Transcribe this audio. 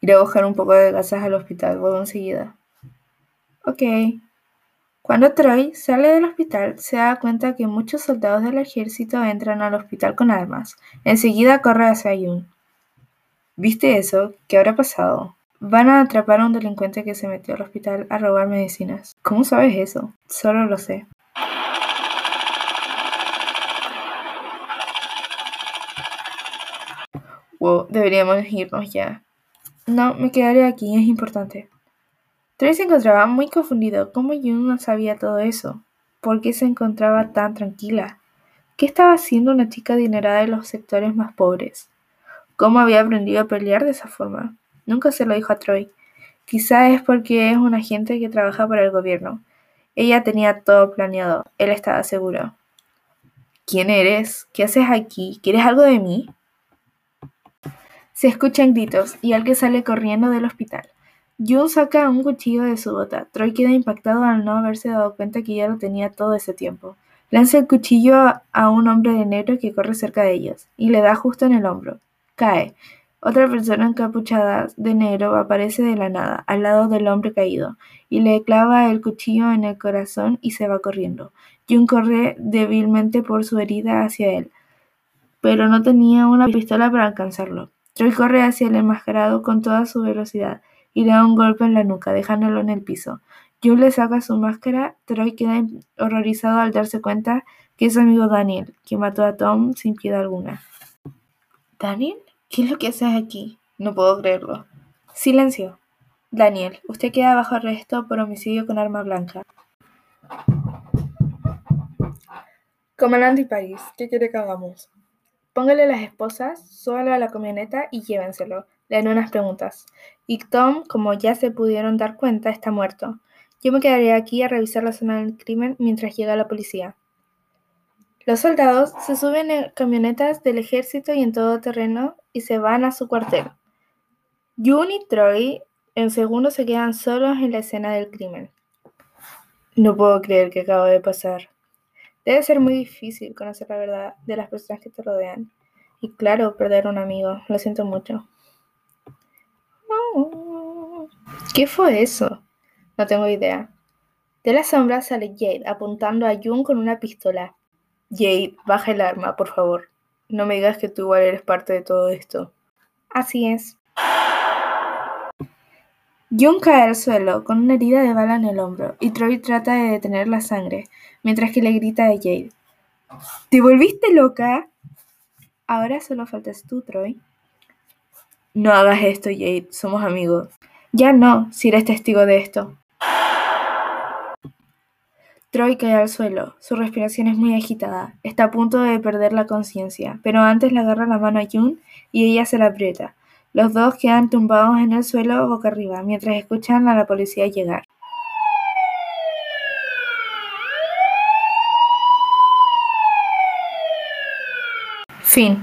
Iré a buscar un poco de gasas al hospital, vuelvo enseguida. Ok. Cuando Troy sale del hospital, se da cuenta que muchos soldados del ejército entran al hospital con armas. Enseguida corre hacia Jun. ¿Viste eso? ¿Qué habrá pasado? Van a atrapar a un delincuente que se metió al hospital a robar medicinas. ¿Cómo sabes eso? Solo lo sé. Wow, deberíamos irnos ya. No, me quedaré aquí, es importante. Troy se encontraba muy confundido. ¿Cómo Jun no sabía todo eso? ¿Por qué se encontraba tan tranquila? ¿Qué estaba haciendo una chica adinerada de los sectores más pobres? ¿Cómo había aprendido a pelear de esa forma? Nunca se lo dijo a Troy. Quizá es porque es un agente que trabaja para el gobierno. Ella tenía todo planeado. Él estaba seguro. ¿Quién eres? ¿Qué haces aquí? ¿Quieres algo de mí? Se escuchan gritos y alguien sale corriendo del hospital. Jun saca un cuchillo de su bota. Troy queda impactado al no haberse dado cuenta que ya lo tenía todo ese tiempo. Lanza el cuchillo a un hombre de negro que corre cerca de ellos y le da justo en el hombro. Cae. Otra persona encapuchada de negro aparece de la nada, al lado del hombre caído, y le clava el cuchillo en el corazón y se va corriendo. Jun corre débilmente por su herida hacia él, pero no tenía una pistola para alcanzarlo. Troy corre hacia el enmascarado con toda su velocidad y le da un golpe en la nuca, dejándolo en el piso. Jun le saca su máscara. Troy queda horrorizado al darse cuenta que es su amigo Daniel, quien mató a Tom sin piedad alguna. ¿Daniel? ¿Qué es lo que haces aquí? No puedo creerlo. Silencio. Daniel, usted queda bajo arresto por homicidio con arma blanca. Comandante París, ¿qué quiere que hagamos? Póngale las esposas, súbalo a la camioneta y llévenselo. Le haré unas preguntas. Y Tom, como ya se pudieron dar cuenta, está muerto. Yo me quedaré aquí a revisar la zona del crimen mientras llega la policía. Los soldados se suben en camionetas del ejército y en todo terreno y se van a su cuartel. June y Troy en segundo se quedan solos en la escena del crimen. No puedo creer que acaba de pasar. Debe ser muy difícil conocer la verdad de las personas que te rodean. Y claro, perder un amigo. Lo siento mucho. ¿Qué fue eso? No tengo idea. De la sombra sale Jade apuntando a Jun con una pistola. Jade, baja el arma, por favor. No me digas que tú igual eres parte de todo esto. Así es. Jun cae al suelo con una herida de bala en el hombro y Troy trata de detener la sangre, mientras que le grita a Jade. ¿Te volviste loca? Ahora solo faltas tú, Troy. No hagas esto, Jade. Somos amigos. Ya no, si eres testigo de esto. Troy cae al suelo. Su respiración es muy agitada. Está a punto de perder la conciencia, pero antes le agarra la mano a June y ella se la aprieta. Los dos quedan tumbados en el suelo boca arriba mientras escuchan a la policía llegar. Fin.